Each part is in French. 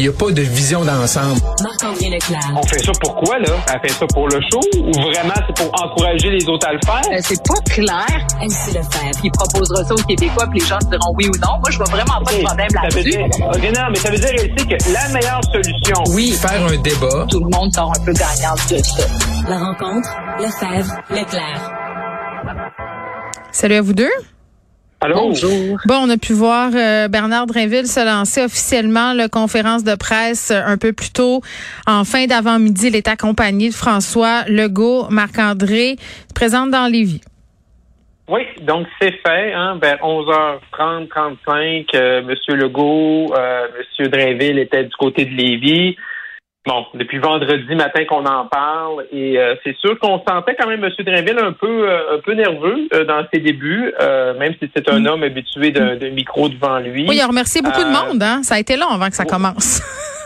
Il n'y a pas de vision d'ensemble. Marc-André Leclerc. On fait ça pourquoi, là? Elle fait ça pour le show ou vraiment c'est pour encourager les autres à le faire? Euh, c'est pas clair. MC Lefebvre. Il proposera ça aux Québécois, puis les gens diront oui ou non. Moi, je vois vraiment pas de problème Ça veut là-dessus. dire, ok, non, mais ça veut dire aussi que la meilleure solution, Oui, faire un débat. Tout le monde sort un peu gagnant de ça. La rencontre. Lefebvre. Leclerc. Salut à vous deux. Allô? Bonjour. Bon, on a pu voir euh, Bernard Drinville se lancer officiellement la conférence de presse euh, un peu plus tôt. En fin d'avant-midi, il est accompagné de François Legault, Marc-André, se présente dans Lévis. Oui, donc c'est fait, hein, vers 11h30, 35, euh, Monsieur Legault, euh, Monsieur Drainville était du côté de Lévis. Bon, depuis vendredi matin qu'on en parle, et euh, c'est sûr qu'on sentait quand même Monsieur Drainville un peu euh, un peu nerveux euh, dans ses débuts, euh, même si c'est un homme habitué d'un d'un micro devant lui. Oui, il a remercié beaucoup de Euh, monde. Hein? Ça a été long avant que ça commence.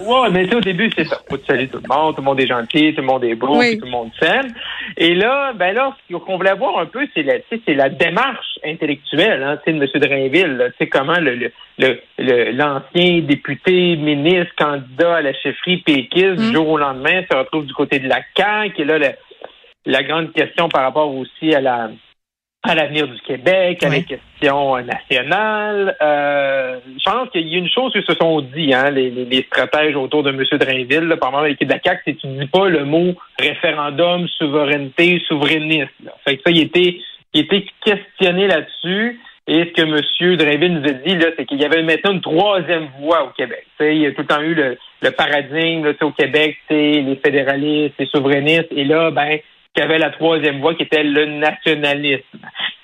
Ouais, mais au début, c'est ça. Faut saluer tout le monde, tout le monde est gentil, tout le monde est beau, Oui. tout le monde s'aime. Et là, ben là, ce qu'on voulait voir un peu, c'est la, tu sais, c'est la démarche intellectuelle, hein, de M. Drainville. sais, comment le, le, le, le- l'ancien député, ministre, candidat à la chefferie péquiste, du jour au lendemain, se retrouve du côté de la CAQ. Et là, la, la grande question par rapport aussi à la à l'avenir du Québec, à Ouais. les questions euh. Euh, je pense qu'il y a une chose que se sont dit, hein, les, les, les stratèges autour de M. Drainville, là, par exemple l'équipe de la CAQ, c'est que tu dis pas le mot référendum, souveraineté, souverainiste. Là. Fait que ça, il était, il était questionné là-dessus. Et ce que M. Drainville nous a dit, là, c'est qu'il y avait maintenant une troisième voie au Québec. Tu sais, il y a tout le temps eu le, le paradigme là, au Québec, c'est les fédéralistes, les souverainistes. Et là, ben, qu'il y avait la troisième voie qui était le nationalisme.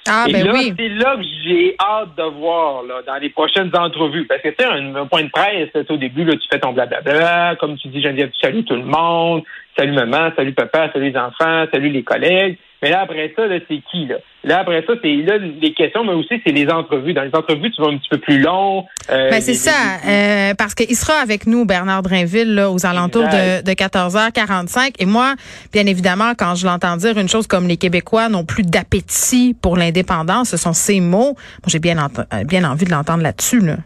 Ah, Et ben là, oui. c'est là que j'ai hâte de voir là, dans les prochaines entrevues. Parce que tu sais, un, un point de presse, au début, là, tu fais ton blablabla, comme tu dis, Geneviève, tu salues tout le monde, salut maman, salut papa, salut les enfants, salut les collègues. Mais là, après ça, là, c'est qui, là? Là, après ça, c'est là les questions, mais aussi c'est les entrevues. Dans les entrevues, tu vas un petit peu plus long. euh, Ben, c'est ça, euh, parce qu'il sera avec nous, Bernard Drinville, là, aux alentours de, Exact. de 14h45. Et moi, bien évidemment, quand je l'entends dire une chose comme les Québécois n'ont plus d'appétit pour l'indépendance, ce sont ces mots. Moi, j'ai bien, euh, bien envie de l'entendre là-dessus. Là.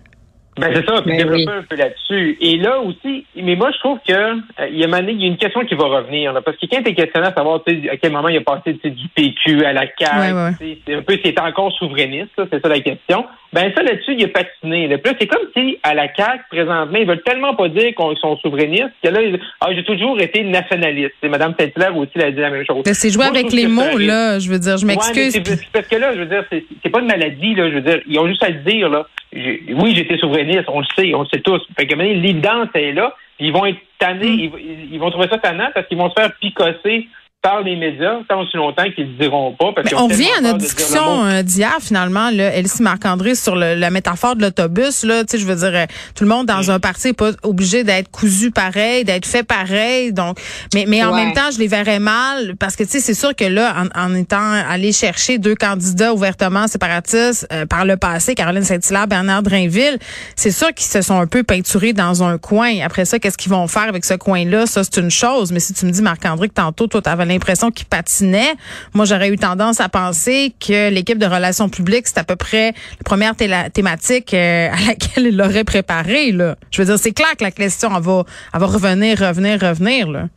Ben c'est ça, puis Ben développer oui. un peu là-dessus. Et là aussi, mais moi je trouve que euh, il y a une question qui va revenir, là, parce que quand tu es questionné à savoir à quel moment il a passé du PQ à la CAQ, Ouais, ouais. c'est un peu c'est encore souverainiste, c'est ça la question. Ben ça là-dessus, il a patiné. Là. Puis c'est comme si à la CAQ, présentement, ils veulent tellement pas dire qu'ils sont souverainistes que là, ils- ah, j'ai toujours été nationaliste. Et Mme Saint-Hilaire aussi elle a dit la même chose. Mais C'est jouer avec les mots, là. Je veux dire, je m'excuse. parce que là, je veux dire, c'est c'est pas une maladie, là. Je veux dire, ils ont juste à le dire, là. Oui, j'étais souverainiste, on le sait, on le sait tous. Fait donné, l'évidence est là. Ils vont être tannés, ils, ils- ils vont trouver ça tannant parce qu'ils vont se faire picosser par les médias tant aussi longtemps qu'ils le diront pas. Parce Mais on revient à notre discussion euh, d'hier, finalement, là, Elsie Marc-André, sur le- la métaphore de l'autobus. Là, tu sais, je veux dire, euh, tout le monde dans Mm. un parti n'est pas obligé d'être cousu pareil, d'être fait pareil. Donc, mais, mais en Ouais. même temps, je les verrais mal parce que tu sais, c'est sûr que là, en, en étant allé chercher deux candidats ouvertement séparatistes euh, par le passé, Caroline Saint-Hilaire, Bernard Drainville, c'est sûr qu'ils se sont un peu peinturés dans un coin. Après ça, qu'est-ce qu'ils vont faire avec ce coin-là? Ça, c'est une chose. Mais si tu me dis Marc-André que tantôt, toi, t'avais l'impression qu'il patinait, moi, j'aurais eu tendance à penser que l'équipe de relations publiques, c'est à peu près la première thématique euh, à laquelle il l'aurait préparé. Là. Je veux dire, c'est clair que la question, elle va, elle va revenir, revenir, revenir. Là.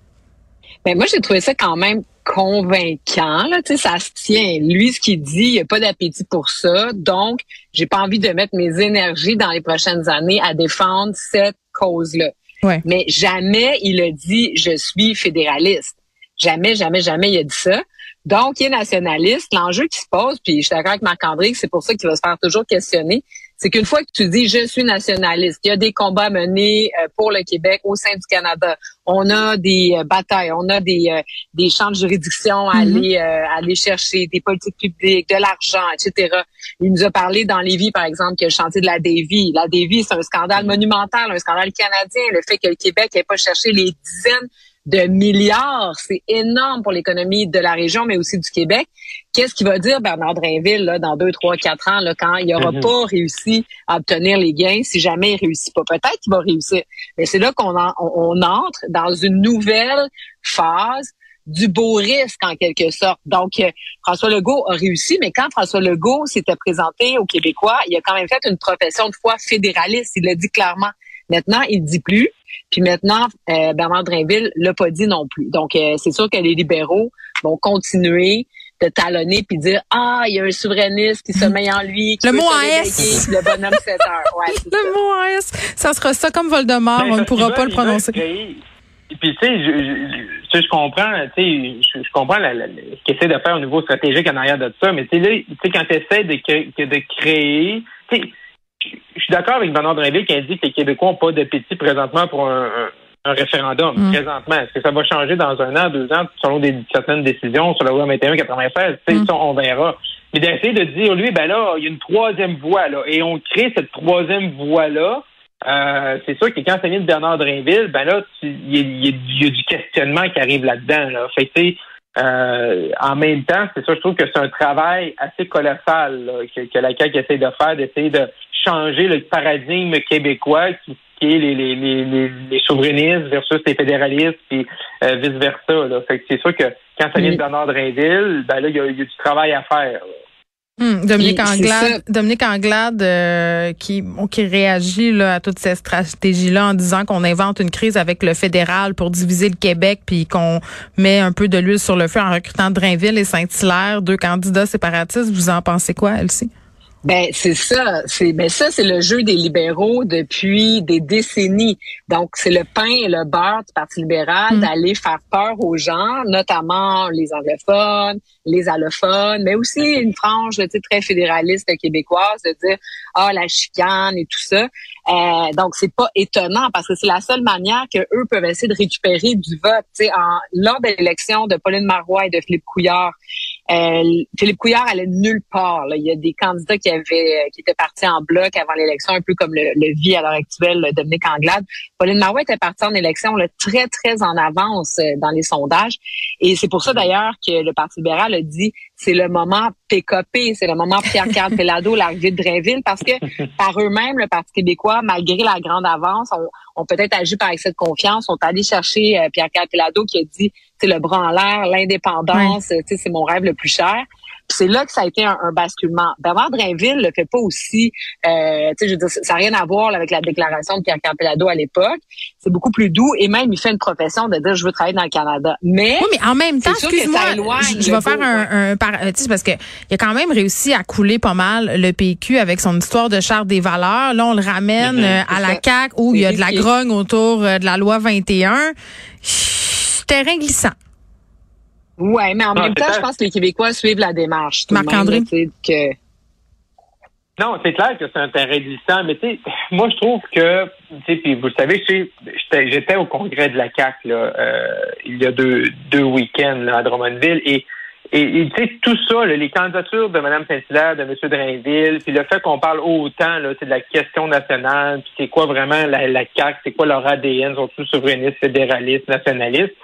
Ben moi, j'ai trouvé ça quand même convaincant. Là, tu sais, ça se tient. Lui, ce qu'il dit, il n'y a pas d'appétit pour ça. Donc, j'ai pas envie de mettre mes énergies dans les prochaines années à défendre cette cause-là. Ouais. Mais jamais il a dit je suis fédéraliste. Jamais, jamais, jamais il a dit ça. Donc, il est nationaliste. L'enjeu qui se pose, puis je suis d'accord avec Marc-André c'est pour ça qu'il va se faire toujours questionner, c'est qu'une fois que tu dis je suis nationaliste, il y a des combats menés euh, pour le Québec au sein du Canada. On a des euh, batailles, on a des, euh, des champs de juridiction à Mhm. aller, euh, aller chercher, des politiques publiques, de l'argent, etc. Il nous a parlé dans Lévis, par exemple, que le chantier de la Davie. La Davie, c'est un scandale monumental, un scandale canadien. Le fait que le Québec n'ait pas cherché les dizaines de milliards, c'est énorme pour l'économie de la région, mais aussi du Québec. Qu'est-ce qu'il va dire Bernard Drainville là, dans deux, trois, quatre ans, là, quand il n'aura Mhm. pas réussi à obtenir les gains, si jamais il réussit pas? Peut-être qu'il va réussir. Mais c'est là qu'on en- on, on entre dans une nouvelle phase du beau risque en quelque sorte. Donc, euh, François Legault a réussi, mais quand François Legault s'était présenté aux Québécois, il a quand même fait une profession de foi fédéraliste. Il l'a dit clairement. Maintenant, il dit plus. Puis maintenant, euh, Bernard Drinville l'a pas dit non plus. Donc, euh, c'est sûr que les libéraux vont continuer de talonner puis dire ah il y a un souverainiste qui sommeille en lui qui le mot AS. le bonhomme 7 heures ouais. Le mot AS, ça sera ça comme Voldemort, Ben, on ne pourra pas le prononcer. puis, tu sais, je, je, comprends, tu sais, je, je comprends la, la- la- ce qu'ils essaient de faire au niveau stratégique en arrière de ça, mais tu sais, là, tu sais, quand tu essaies de, de créer, tu sais, suis d'accord avec Bernard Drinville qui indique que les Québécois n'ont pas d'appétit présentement pour un, un- un référendum. Mm. Présentement, est-ce que ça va changer dans un an, deux ans, selon des, certaines décisions sur la loi 21-96? Tu sais, Mm. ça, on verra. Mais d'essayer de dire, lui, ben là, il y a une troisième voie, là, et on crée cette troisième voie-là, euh, c'est sûr que quand ça vient de Bernard Drinville, ben là, il y, a- y y du questionnement qui arrive là-dedans. Là. Fait que, euh, en même temps, c'est ça, je trouve que c'est un travail assez colossal là, que, que la CAQ essaie de faire, d'essayer de changer le paradigme québécois qui, qui est les, les, les, les, les souverainistes versus les fédéralistes, puis euh, vice-versa. C'est sûr que quand ça vient de. Bernard Drinville, ben là, il y y a du travail à faire. là. Hum, Dominique Anglade. Dominique Anglade euh, qui, bon, qui réagit là, à toutes ces stratégies-là en disant qu'on invente une crise avec le fédéral pour diviser le Québec puis qu'on met un peu de l'huile sur le feu en recrutant Drainville et Saint-Hilaire, deux candidats séparatistes. Vous en pensez quoi, Elsie? Ben c'est ça, c'est ben ça c'est le jeu des libéraux depuis des décennies. Donc c'est le pain et le beurre du Parti libéral Mm. d'aller faire peur aux gens, notamment les anglophones, les allophones, mais aussi une frange tu sais, très fédéraliste québécoise de dire ah la chicane et tout ça. Euh, donc c'est pas étonnant parce que c'est la seule manière que eux peuvent essayer de récupérer du vote. Tu sais, en lors de l'élection de Pauline Marois et de Philippe Couillard, euh, Philippe Couillard allait nulle part. là. Il y a des candidats qui avaient qui étaient partis en bloc avant l'élection, un peu comme le, le vit à l'heure actuelle euh, Dominique Anglade. Pauline Marois était partie en élection là, très, très en avance euh, dans les sondages. Et c'est pour ça d'ailleurs que le Parti libéral a dit c'est le moment PKP, c'est le moment Pierre-Carl Pelado, l'arrivée de Drainville, parce que par eux-mêmes, le Parti québécois, malgré la grande avance, ont, ont peut-être agi par excès de confiance, sont allés chercher euh, Pierre-Carl Pelado qui a dit c'est le bras en l'air, l'indépendance, c'est mon rêve le plus cher. C'est là que ça a été un, un basculement. Bernard Drainville le fait pas aussi, euh, tu sais, je veux dire, ça n'a rien à voir là, avec la déclaration de Pierre Campelado à l'époque. C'est beaucoup plus doux et même il fait une profession de dire je veux travailler dans le Canada. Mais Oui, mais en même temps, excuse-moi, je, je vais faire un, un par- euh, tu sais, parce que il a quand même réussi à couler pas mal le PQ avec son histoire de charte des valeurs. Là, on le ramène Mhm. euh, à la. CAQ où il y a de la grogne autour euh, de la loi 21. Chut, Terrain glissant. Ouais, mais en Non, même temps, je pense que les Québécois suivent la démarche. Marc-André? que Non, c'est clair que c'est un terrain glissant, mais tu sais, moi je trouve que, tu sais, puis vous le savez, j'étais j'étais au congrès de la CAC là, euh, il y a deux, deux week-ends à Drummondville et et, et, tu sais, tout ça, là, les candidatures de Mme Saint-Hilaire, de M. Drainville, puis le fait qu'on parle autant là, c'est de la question nationale, puis c'est quoi vraiment la, la CAQ, c'est quoi leur ADN, sont-ils souverainistes, fédéralistes, nationalistes.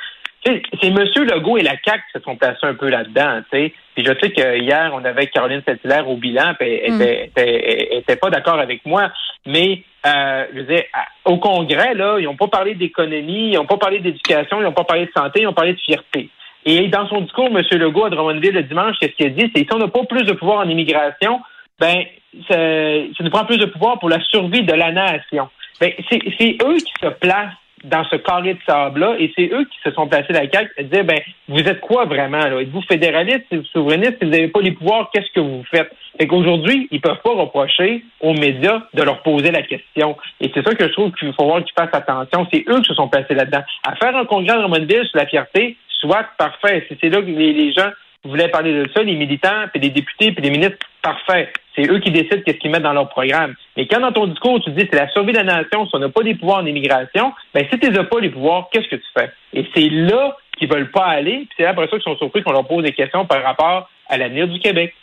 C'est M. Legault et la CAQ qui se sont placés un peu là-dedans, tu sais. Puis je sais que hier, on avait Caroline Saint-Hilaire au bilan, puis elle Mm. était, pas d'accord avec moi. Mais euh, je veux dire, au Congrès, là, ils n'ont pas parlé d'économie, ils n'ont pas parlé d'éducation, ils n'ont pas parlé de santé, ils ont parlé de fierté. Et dans son discours, M. Legault à Drummondville le dimanche, qu'est-ce qu'il a dit? C'est si on n'a pas plus de pouvoir en immigration, ben ça, ça nous prend plus de pouvoir pour la survie de la nation. Ben, c'est eux qui se placent dans ce carré de sable-là, et c'est eux qui se sont placés la CAQ à dire, ben, vous êtes quoi vraiment, là? Êtes-vous fédéraliste, êtes-vous souverainiste, si vous n'avez pas les pouvoirs, qu'est-ce que vous faites? Fait qu'aujourd'hui, ils peuvent pas reprocher aux médias de leur poser la question. Et c'est ça que je trouve qu'il faut voir qu'ils fassent attention. C'est eux qui se sont placés là-dedans. À faire un congrès de Drummondville sur la fierté, soit parfait. Si c'est là que les, les gens voulaient parler de ça, les militants, puis les députés, puis les ministres, parfait. C'est eux qui décident qu'est-ce qu'ils mettent dans leur programme. Mais quand dans ton discours, tu dis c'est la survie de la nation, si on n'a pas des pouvoirs en immigration, ben si tu n'as pas les pouvoirs, qu'est-ce que tu fais? Et c'est là qu'ils veulent pas aller, puis c'est après ça qu'ils sont surpris qu'on leur pose des questions par rapport à l'avenir du Québec.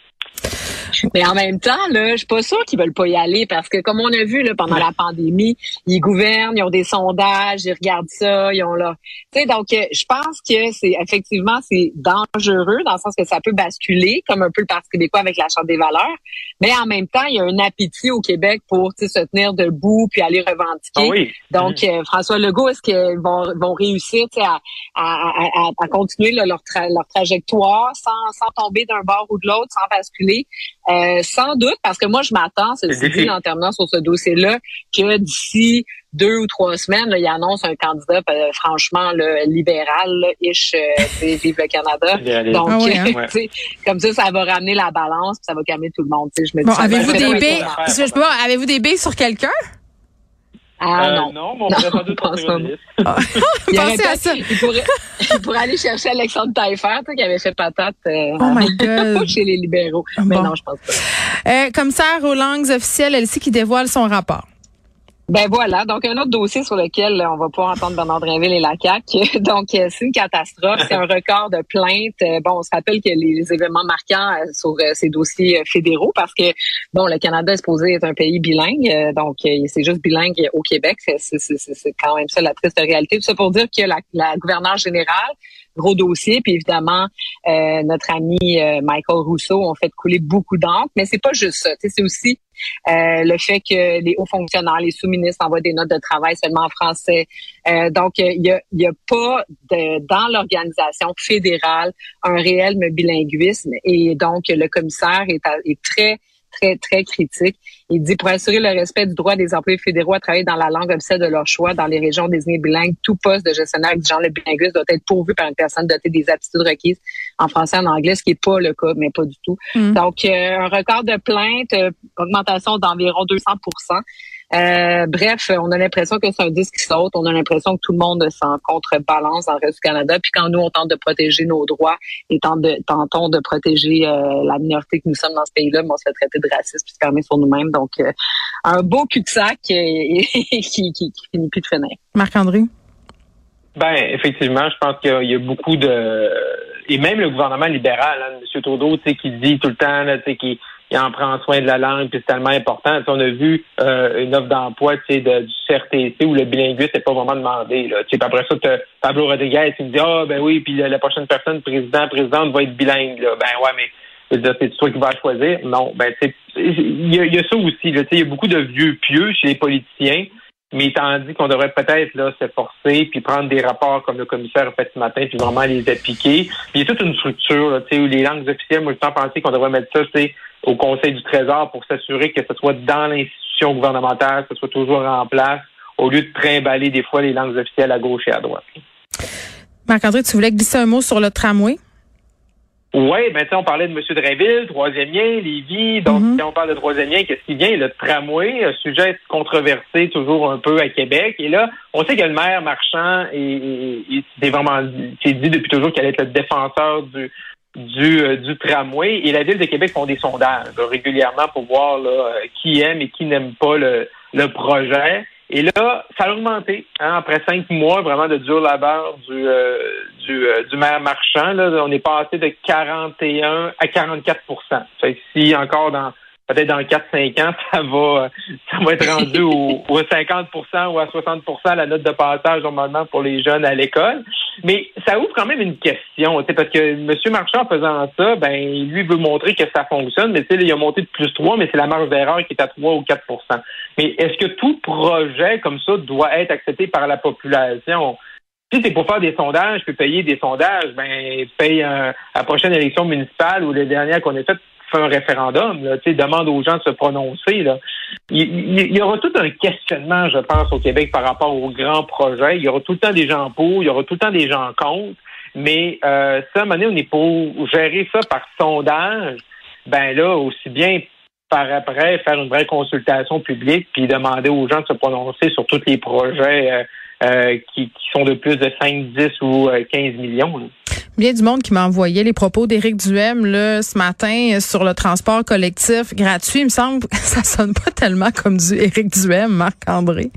Mais en même temps, là, je suis pas sûre qu'ils veulent pas y aller parce que comme on a vu là pendant la pandémie, ils gouvernent, ils ont des sondages, ils regardent ça, ils ont là. Tu sais, donc euh, je pense que c'est effectivement c'est dangereux dans le sens que ça peut basculer comme un peu le Parti québécois avec la Charte des valeurs, mais en même temps, il y a un appétit au Québec pour se tenir debout puis aller revendiquer. Ah oui. Donc, euh, François Legault, est-ce qu'ils vont, vont réussir à, à, à, à continuer là, leur, tra- leur trajectoire sans, sans tomber d'un bord ou de l'autre, sans basculer? Euh, sans doute, parce que moi, je m'attends, c'est dit, en terminant sur ce dossier-là, que d'ici deux ou trois semaines, là, il annonce un candidat euh, franchement là, libéral, là, ish, euh, vive le Canada. Donc, ah ouais, hein? comme ça, ça va ramener la balance, puis ça va calmer tout le monde. Je me bon, avez-vous des billes, avez-vous des billes sur quelqu'un? Ah euh, non. Non, mais on pourrait pas doute ah. Pensez à ça. Il pourrait, il pourrait aller chercher Alexandre Taillefer, qui avait fait patate euh, oh my God. chez les libéraux. Mais non, je pense pas. Euh, commissaire aux langues officielles, elle sait qui dévoile son rapport. Ben voilà, donc un autre dossier sur lequel on va pas entendre Bernard Drinville et la CAQ. Donc euh, c'est une catastrophe, c'est un record de plaintes. Euh, bon, on se rappelle que les événements marquants euh, sur ces dossiers fédéraux parce que bon, le Canada est supposé être un pays bilingue, donc c'est juste bilingue au Québec, c'est quand même ça la triste réalité. Tout ça pour dire que la, la gouverneure générale gros dossier. Puis évidemment, euh, notre ami euh, Michael Rousseau ont fait couler beaucoup d'encre. Mais c'est pas juste ça. C'est aussi euh, le fait que les hauts fonctionnaires, les sous-ministres envoient des notes de travail seulement en français. donc, il y a, y a pas de, dans l'organisation fédérale un réel bilinguisme. Et donc, le commissaire est, est très très, très critique. Il dit, pour assurer le respect du droit des employés fédéraux à travailler dans la langue officielle de leur choix dans les régions désignées bilingues, tout poste de gestionnaire exigeant le bilinguisme doit être pourvu par une personne dotée des aptitudes requises en français et en anglais, ce qui n'est pas le cas, mais pas du tout. Mm. Donc, euh, un record de plaintes, euh, augmentation d'environ 200 euh, bref, on a l'impression que c'est un disque qui saute. On a l'impression que tout le monde s'en contrebalance dans le reste du Canada. Puis quand nous, on tente de protéger nos droits et tente de, tentons de protéger euh, la minorité que nous sommes dans ce pays-là, mais on se fait traiter de raciste puis se fermer sur nous-mêmes. Donc, euh, un beau cul-de-sac qui, qui, qui, finit plus de finir. Marc-André? Ben, effectivement, je pense qu'il y, a beaucoup de... Et même le gouvernement libéral, hein, M. Trudeau, tu sais, qui dit tout le temps, tu sais, qui il en prend soin de la langue, puis c'est tellement important. on a vu euh, une offre d'emploi de, du CRTC où le bilinguisme n'est pas vraiment demandé. Là. après ça, Pablo Rodriguez qui me dit Ah ben oui, puis la, prochaine personne, président, présidente, va être bilingue. Là. Ben ouais, mais c'est toi qui vas choisir. Non, ben il y, a ça aussi. Il y a beaucoup de vieux pieux chez les politiciens mais tandis qu'on devrait peut-être là s'efforcer puis prendre des rapports comme le commissaire a fait ce matin puis vraiment les appliquer. Il y a toute une structure là, où les langues officielles, moi je pensé qu'on devrait mettre ça, au Conseil du Trésor pour s'assurer que ce soit dans l'institution gouvernementale, que ce soit toujours en place, au lieu de trimballer des fois les langues officielles à gauche et à droite. Marc-André, tu voulais glisser un mot sur le tramway? Oui, ben on parlait de M. Dreville, troisième lien, Lévis. Donc, mm-hmm. si on parle de troisième lien, qu'est-ce qui vient? Le tramway, un sujet controversé toujours un peu à Québec. Et là, on sait que le maire marchand est, vraiment c'est dit depuis toujours qu'elle est le défenseur du du, euh, du tramway. Et la Ville de Québec font des sondages régulièrement pour voir là, qui aime et qui n'aime pas le, le projet. Et là, ça a augmenté. Hein, après cinq mois vraiment de dur labeur du, euh, du, euh, du maire marchand, là, on est passé de 41 à 44 fait Si encore dans peut-être dans 4-5 ans, ça va, ça va être rendu au, au 50 ou à 60% la note de passage normalement pour les jeunes à l'école. Mais ça ouvre quand même une question, parce que M. Marchand, en faisant ça, ben, lui veut montrer que ça fonctionne, mais il a monté de plus 3, mais c'est la marge d'erreur qui est à 3 ou 4% Mais est-ce que tout projet comme ça doit être accepté par la population? Si c'est pour faire des sondages, puis payer des sondages, ben paye à la prochaine élection municipale ou les dernières qu'on a faites, un référendum, là, demande aux gens de se prononcer. Il, y aura tout un questionnement, je pense, au Québec par rapport aux grands projets. Il y aura tout le temps des gens pour, il y aura tout le temps des gens contre. Mais euh, ça, à un moment donné, on est pour gérer ça par sondage. Ben là, aussi bien par après faire une vraie consultation publique puis demander aux gens de se prononcer sur tous les projets euh, euh, qui, sont de plus de 5, 10 ou 15 millions. Bien du monde qui m'a envoyé les propos d'Éric Duhem là, ce matin sur le transport collectif gratuit. Il me semble que ça sonne pas tellement comme du Éric Duhem, Marc-André.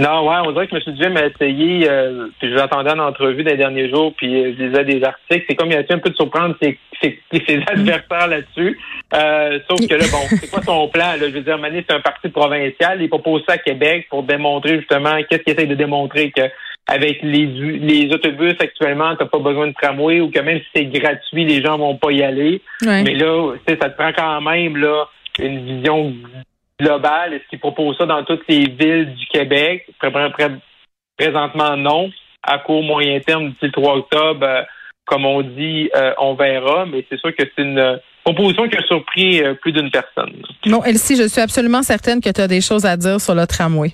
Non, ouais, on dirait que M. Duhem a essayé, euh, puis je l'attendais en entrevue des derniers jours, puis euh, je lisais des articles. C'est comme il a été un peu de surprendre ses, ses, ses adversaires là-dessus. Euh, sauf que là, bon, c'est quoi son plan? Là? Je veux dire, Mané, c'est un parti provincial. Il propose ça à Québec pour démontrer justement, qu'est-ce qu'il essaie de démontrer que avec les, les autobus actuellement, tu n'as pas besoin de tramway ou que même si c'est gratuit, les gens vont pas y aller. Mais là, ça te prend quand même là une vision globale. Est-ce qu'ils proposent ça dans toutes les villes du Québec? Présentement, non. À court, moyen terme, d'ici le 3 octobre, euh, comme on dit, euh, on verra. Mais c'est sûr que c'est une opposition qui a surpris euh, plus d'une personne. Non, Elsie, je suis absolument certaine que tu as des choses à dire sur le tramway.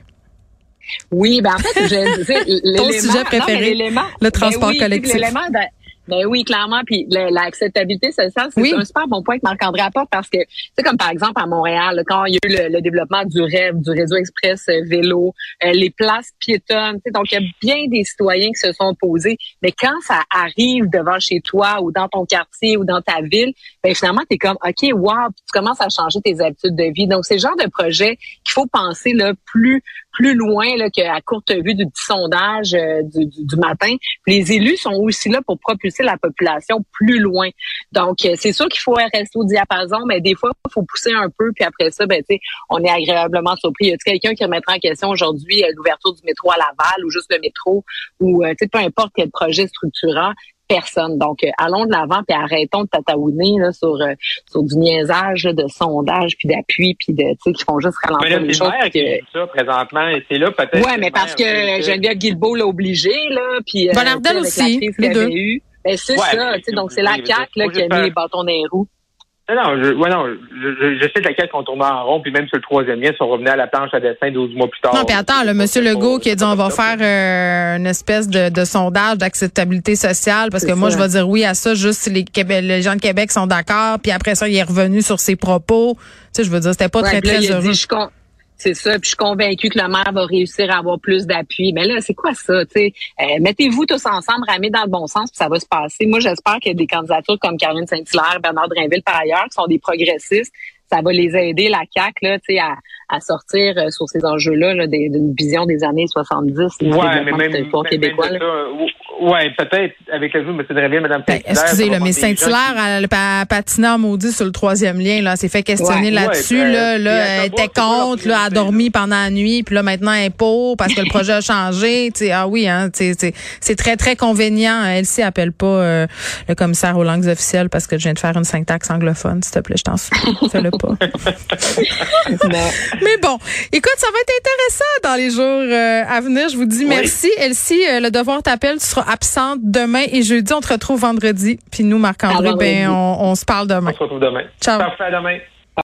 Oui, ben en fait, je, Ton sujet préféré, le transport ben oui, collectif. Ben oui, clairement. Puis l'acceptabilité sociale, c'est un super bon point que Marc-André apporte parce que, c'est comme par exemple à Montréal, quand il y a eu le, développement du rêve, du réseau express euh, vélo, euh, les places piétonnes, donc il y a bien des citoyens qui se sont opposés. Mais quand ça arrive devant chez toi ou dans ton quartier ou dans ta ville, ben finalement, tu es comme, OK, wow, tu commences à changer tes habitudes de vie. Donc, c'est le genre de projet qu'il faut penser là, plus plus loin là, qu'à courte vue du petit sondage euh, du, du, matin. les élus sont aussi là pour propulser la population plus loin. Donc, euh, c'est sûr qu'il faut rester au diapason, mais des fois, il faut pousser un peu, puis après ça, ben, on est agréablement surpris. Y a quelqu'un qui remettra en question aujourd'hui euh, l'ouverture du métro à Laval ou juste le métro ou peu importe quel projet structurant, personne. Donc, euh, allons de l'avant puis arrêtons de tataouiner là, sur euh, sur du niaisage de sondage puis d'appui puis de tu sais qui font juste ralentir les choses. Que... ça présentement et c'est là peut-être. Ouais, mais parce que Geneviève Guilbeault l'a obligé là puis euh, aussi les deux. Eu. Ben, c'est ça, tu sais donc c'est la CAQ là qui a mis les bâtons dans les roues. Non, je, ouais, non, je, je, sais de laquelle qu'on tournait en rond, puis même sur le troisième lien, si on revenait à la planche à dessin 12 mois plus tard. Non, puis attends, le monsieur Legault qui a dit on va faire euh, une espèce de, de sondage d'acceptabilité sociale, parce que moi, je vais dire oui à ça, juste si les, les gens de Québec sont d'accord, puis après ça, il est revenu sur ses propos. Tu sais, je veux dire, c'était pas très, très heureux. C'est ça. Puis je suis convaincue que le maire va réussir à avoir plus d'appui. Mais là, c'est quoi ça? Euh, Mettez-vous tous ensemble, ramez dans le bon sens, puis ça va se passer. Moi, j'espère qu'il y a des candidatures comme Caroline Saint-Hilaire, Bernard Drinville par ailleurs, qui sont des progressistes. Ça va les aider, la CAQ, là, à, à sortir euh, sur ces enjeux-là d'une vision des années 70. Ouais, mais même, même, québécois. Oui, peut-être avec l'ajout de M. Dréville, Mme ben, Excusez, le mais Saint-Hilaire, elle a patiné maudit sur le troisième lien, là, s'est fait questionner là-dessus, là, là, elle était contre, là, a dormi pendant la nuit, puis là, maintenant, elle est pour parce que le projet a changé, tu ah oui, hein, c'est très, très convenient. Elle s'y appelle pas euh, le commissaire aux langues officielles parce que je viens de faire une syntaxe anglophone, s'il te plaît, je t'en supplie, fais-le pas. mais bon, écoute, ça va être intéressant dans les jours euh, à venir. Je vous dis merci. Elsie, euh, le devoir t'appelle, tu seras absente demain et jeudi. On te retrouve vendredi. Puis nous, Marc-André, ben, on, on, se parle demain. On se retrouve demain. Ciao. Parfait, à demain.